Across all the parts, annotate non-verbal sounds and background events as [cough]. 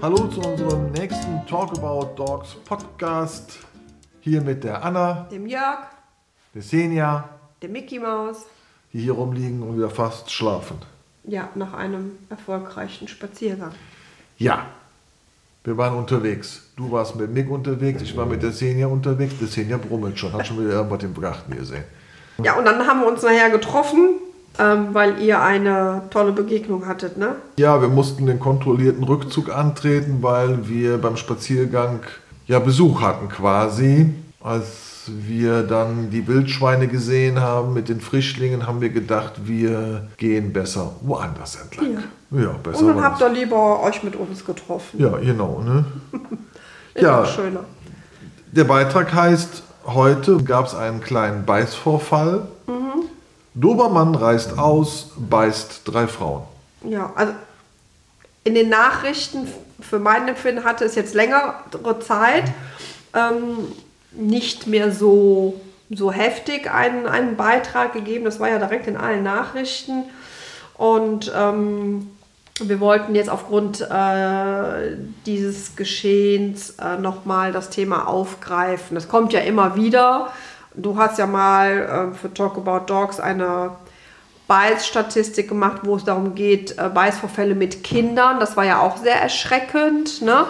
Hallo zu unserem nächsten Talk About Dogs Podcast. Hier mit der Anna, Dem Jörg, der Senja, dem Mickey Maus. die hier rumliegen und wieder fast schlafen. Ja, nach einem erfolgreichen Spaziergang. Ja, wir waren unterwegs. Du warst mit Mick unterwegs, ich war mit der Senja unterwegs. Der Senja brummelt schon, hat schon wieder irgendwas im Garten gesehen. Ja, und dann haben wir uns nachher getroffen, ähm, weil ihr eine tolle Begegnung hattet, ne? Ja, wir mussten den kontrollierten Rückzug antreten, weil wir beim Spaziergang ja Besuch hatten quasi. Als wir dann die Wildschweine gesehen haben mit den Frischlingen, haben wir gedacht, wir gehen besser woanders entlang. Ja, besser Und dann habt ihr lieber euch mit uns getroffen. Ja, genau. Ne? [laughs] Ja. schöner. Der Beitrag heißt, heute gab es einen kleinen Beißvorfall. Dobermann reist aus, beißt drei Frauen. Ja, also in den Nachrichten, für mein Empfinden hatte es jetzt längere Zeit, ähm, nicht mehr so, so heftig einen, einen Beitrag gegeben. Das war ja direkt in allen Nachrichten. Und ähm, wir wollten jetzt aufgrund äh, dieses Geschehens äh, nochmal das Thema aufgreifen. Das kommt ja immer wieder. Du hast ja mal äh, für Talk About Dogs eine Beißstatistik gemacht, wo es darum geht, äh, Beißvorfälle mit Kindern. Das war ja auch sehr erschreckend. Ne?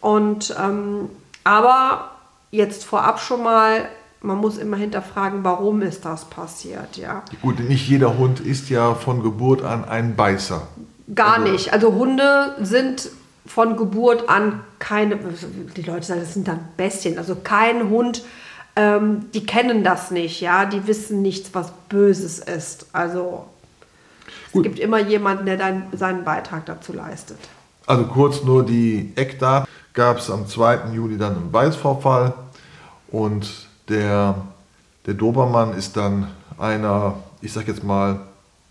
Und ähm, aber jetzt vorab schon mal, man muss immer hinterfragen, warum ist das passiert, ja. Gut, nicht jeder Hund ist ja von Geburt an ein Beißer. Gar nicht. Also Hunde sind von Geburt an keine, die Leute sagen, das sind dann Bestien. Also kein Hund, ähm, die kennen das nicht, ja. Die wissen nichts, was Böses ist. Also es Gut. gibt immer jemanden, der dann seinen Beitrag dazu leistet. Also kurz nur die Eckdaten. Gab es am 2. Juli dann einen Beißvorfall und der, der Dobermann ist dann einer, ich sag jetzt mal,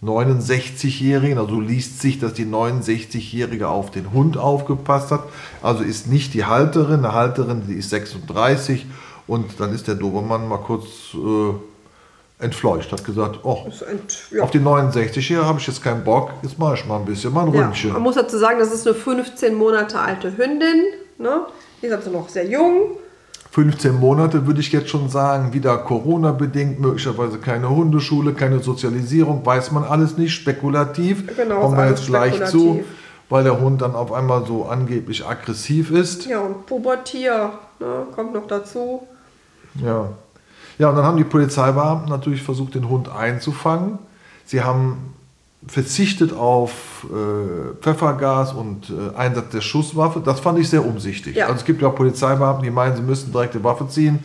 69-Jährigen, also liest sich, dass die 69-Jährige auf den Hund aufgepasst hat. Also ist nicht die Halterin, eine Halterin, die ist 36 und dann ist der Dobermann mal kurz äh, entfleucht, hat gesagt, oh, ent- ja. auf die 69-Jährige habe ich jetzt keinen Bock, jetzt mache ich mal ein bisschen, mal ein Ja, Ründchen. man muss dazu sagen, das ist eine 15 Monate alte Hündin. Ne? Die ist also noch sehr jung. 15 Monate würde ich jetzt schon sagen, wieder Corona-bedingt, möglicherweise keine Hundeschule, keine Sozialisierung, weiß man alles nicht, spekulativ. Genau, Kommen wir jetzt gleich zu, weil der Hund dann auf einmal so angeblich aggressiv ist. Ja, und Pubertier ne? kommt noch dazu. Ja. Ja, und dann haben die Polizeibeamten natürlich versucht, den Hund einzufangen. Sie haben verzichtet auf äh, Pfeffergas und äh, Einsatz der Schusswaffe. Das fand ich sehr umsichtig. Ja. Also es gibt ja Polizeibeamten, die meinen, sie müssten direkt die Waffe ziehen.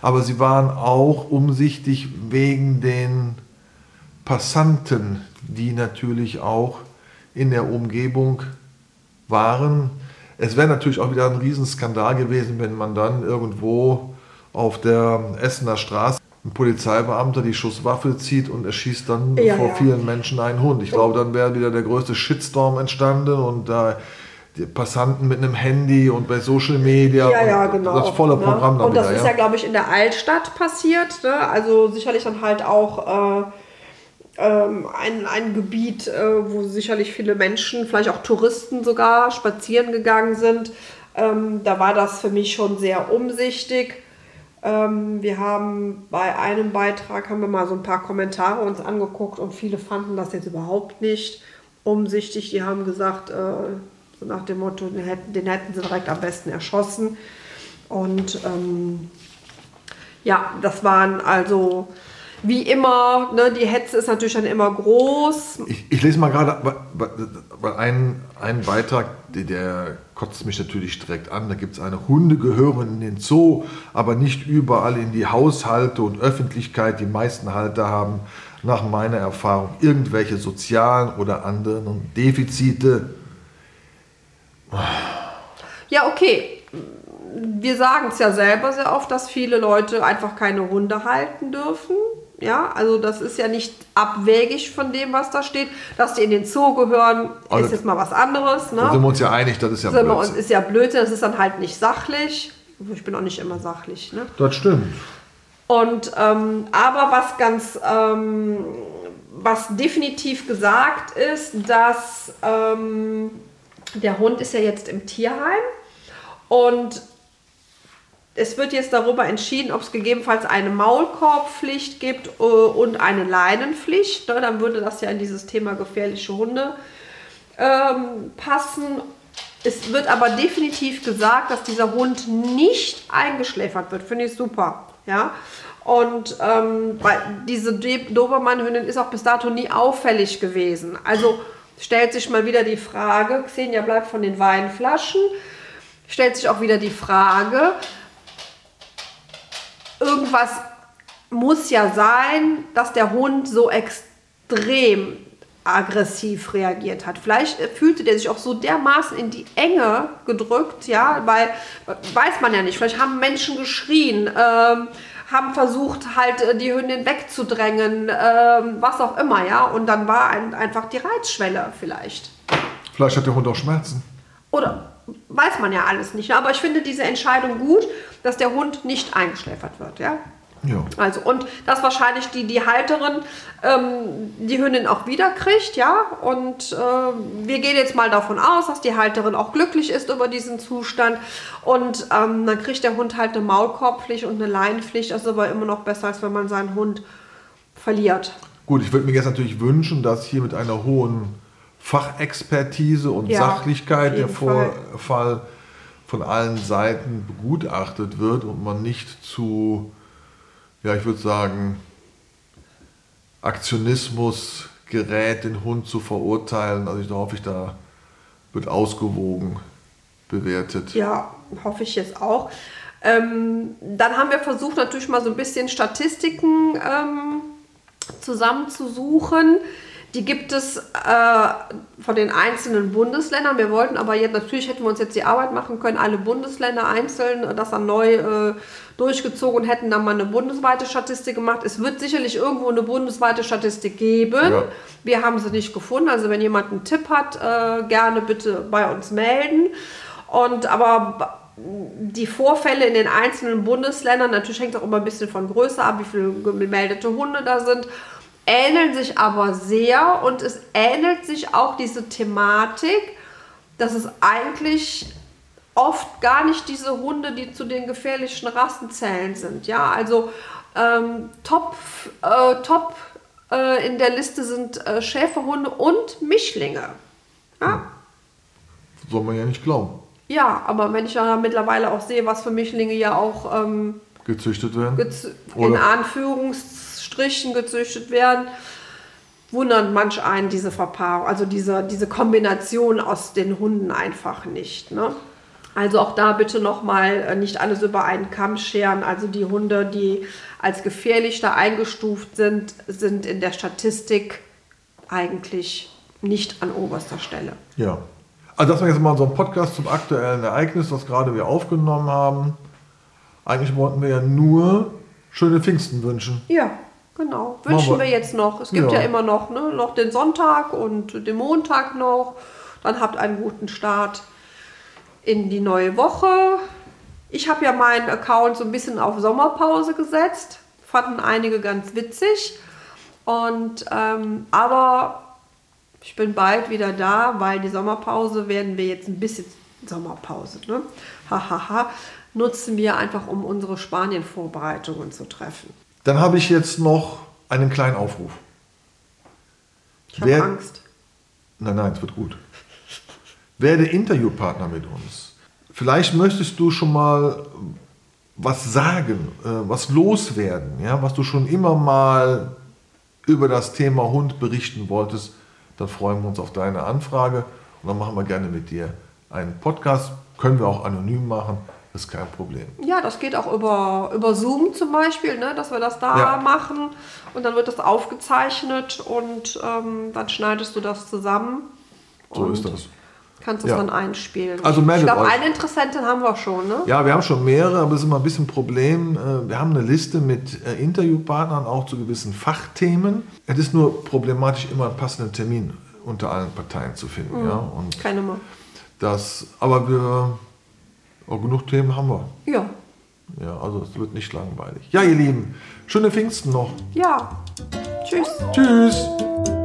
Aber sie waren auch umsichtig wegen den Passanten, die natürlich auch in der Umgebung waren. Es wäre natürlich auch wieder ein Riesenskandal gewesen, wenn man dann irgendwo auf der Essener Straße ein Polizeibeamter die Schusswaffe zieht und erschießt dann Ja, vor ja. vielen Menschen einen Hund. Ich glaube, dann wäre wieder der größte Shitstorm entstanden und da die Passanten mit einem Handy und bei Social Media Ja, genau. das volle ne? Programm Und das wieder. ist ja, glaube ich, in der Altstadt passiert. Ne? Also sicherlich dann halt auch äh, ähm, ein, ein Gebiet, äh, wo sicherlich viele Menschen, vielleicht auch Touristen sogar, spazieren gegangen sind. Ähm, da war das für mich schon sehr umsichtig. Ähm, wir haben bei einem Beitrag haben wir mal so ein paar Kommentare uns angeguckt und viele fanden das jetzt überhaupt nicht umsichtig. Die haben gesagt, äh, so nach dem Motto, den hätten, den hätten sie direkt am besten erschossen. Und ähm, ja, das waren also wie immer, ne, die Hetze ist natürlich dann immer groß. Ich, ich lese mal gerade, weil- weil ein, ein Beitrag, der, der kotzt mich natürlich direkt an. Da gibt es eine Hunde gehören in den Zoo, aber nicht überall in die Haushalte und Öffentlichkeit. Die meisten Halter haben nach meiner Erfahrung irgendwelche sozialen oder anderen Defizite. Ja, okay. Wir sagen es ja selber sehr oft, dass viele Leute einfach keine Hunde halten dürfen. Ja, also das ist ja nicht abwegig von dem, was da steht. Dass die in den Zoo gehören, Also- ist jetzt mal was anderes. Da sind Ne? wir uns ja einig, das ist ja Sind Blödsinn. ist ja blöd, das ist dann halt nicht sachlich. Ich bin auch nicht immer sachlich. Ne? Das stimmt. Und ähm, aber was ganz, ähm, was definitiv gesagt ist, dass ähm, der Hund ist ja jetzt im Tierheim und es wird jetzt darüber entschieden, ob es gegebenenfalls eine Maulkorbpflicht gibt äh, und eine Leinenpflicht. Ne? Dann würde das ja in dieses Thema gefährliche Hunde ähm, passen. Es wird aber definitiv gesagt, dass dieser Hund nicht eingeschläfert wird. Finde ich super. Ja. Und ähm, diese Dobermann-Hündin ist auch bis dato nie auffällig gewesen. Also stellt sich mal wieder die Frage, Xenia bleibt von den Weinflaschen, stellt sich auch wieder die Frage, irgendwas muss ja sein, dass der Hund so extrem aggressiv reagiert hat. Vielleicht fühlte der sich auch so dermaßen in die Enge gedrückt, ja, weil weiß man ja nicht. Vielleicht haben Menschen geschrien, ähm, haben versucht halt äh, die Hündin wegzudrängen, ähm, was auch immer, ja, und dann war ein, einfach die Reizschwelle vielleicht. Vielleicht hat der Hund auch Schmerzen. Oder weiß man ja alles nicht. Aber ich finde diese Entscheidung gut, dass der Hund nicht eingeschläfert wird, ja. Ja. Also, und dass wahrscheinlich die, die Halterin ähm, die Hündin auch wiederkriegt, ja. Und äh, wir gehen jetzt mal davon aus, dass die Halterin auch glücklich ist über diesen Zustand. Und ähm, dann kriegt der Hund halt eine Maulkorbpflicht und eine Leinenpflicht. Das ist aber immer noch besser, als wenn man seinen Hund verliert. Gut, ich würde mir jetzt natürlich wünschen, dass hier mit einer hohen Fachexpertise und ja, Sachlichkeit der Vorfall Fall von allen Seiten begutachtet wird und man nicht zu ja, ich würde sagen, Aktionismus gerät, den Hund zu verurteilen. Also da hoffe ich, da wird ausgewogen bewertet. Ja, hoffe ich jetzt auch. Ähm, dann haben wir versucht, natürlich mal so ein bisschen Statistiken ähm, zusammenzusuchen. Die gibt es äh, von den einzelnen Bundesländern. Wir wollten aber jetzt, natürlich hätten wir uns jetzt die Arbeit machen können, alle Bundesländer einzeln das dann neu äh, durchgezogen und hätten dann mal eine bundesweite Statistik gemacht. Es wird sicherlich irgendwo eine bundesweite Statistik geben. Ja. Wir haben sie nicht gefunden. Also wenn jemand einen Tipp hat, äh, gerne bitte bei uns melden. Und aber die Vorfälle in den einzelnen Bundesländern, natürlich hängt auch immer ein bisschen von Größe ab, wie viele gemeldete Hunde da sind ähneln sich aber sehr und es ähnelt sich auch diese Thematik, dass es eigentlich oft gar nicht diese Hunde, die zu den gefährlichen Rassenzellen sind. Ja, also ähm, top, äh, top äh, in der Liste sind äh, Schäferhunde und Mischlinge. Ja? Soll man ja nicht glauben. Ja, aber wenn ich ja mittlerweile auch sehe, was für Mischlinge ja auch ähm, gezüchtet werden, gez in Anführungszeichen Strichen gezüchtet werden, wundern manch einen diese Verpaarung, also diese, diese Kombination aus den Hunden einfach nicht. Ne? Also auch da bitte nochmal äh, nicht alles über einen Kamm scheren. Also die Hunde, die als gefährlich da eingestuft sind, sind in der Statistik eigentlich nicht an oberster Stelle. Ja. Also das war jetzt mal so ein Podcast zum aktuellen Ereignis, das gerade wir aufgenommen haben. Eigentlich wollten wir ja nur schöne Pfingsten wünschen. Ja, Genau, wünschen wir jetzt noch. Es gibt ja, ja immer noch, ne, noch den Sonntag und den Montag noch. Dann habt einen guten Start in die neue Woche. Ich habe ja meinen Account so ein bisschen auf Sommerpause gesetzt. Fanden einige ganz witzig. Und ähm, aber ich bin bald wieder da, weil die Sommerpause werden wir jetzt ein bisschen Sommerpause, ne? Hahaha, nutzen wir einfach, um unsere Spanien-Vorbereitungen zu treffen. Dann habe ich jetzt noch einen kleinen Aufruf. Ich habe Angst. Nein, nein, es wird gut. Werde Interviewpartner mit uns. Vielleicht möchtest du schon mal was sagen, äh, was loswerden, ja, was du schon immer mal über das Thema Hund berichten wolltest, dann freuen wir uns auf deine Anfrage und dann machen wir gerne mit dir einen Podcast. Können wir auch anonym machen. Das ist kein Problem. Ja, das geht auch über, über Zoom zum Beispiel, ne, dass wir das da ja. machen und dann wird das aufgezeichnet und ähm, dann schneidest du das zusammen. So ist das. Kannst es ja. dann einspielen. Also meldet ich glaube, eine Interessentin haben wir schon, ne? Ja, wir haben schon mehrere, aber es ist immer ein bisschen ein Problem. Äh, wir haben eine Liste mit äh, Interviewpartnern auch zu gewissen Fachthemen. Es ist nur problematisch, immer einen passenden Termin unter allen Parteien zu finden. Mhm. Ja? Und Keine Nummer. Das, aber wir Aber genug Themen haben wir. Ja. Ja, also es wird nicht langweilig. Ja, ihr Lieben, schöne Pfingsten noch. Ja. Tschüss. Tschüss.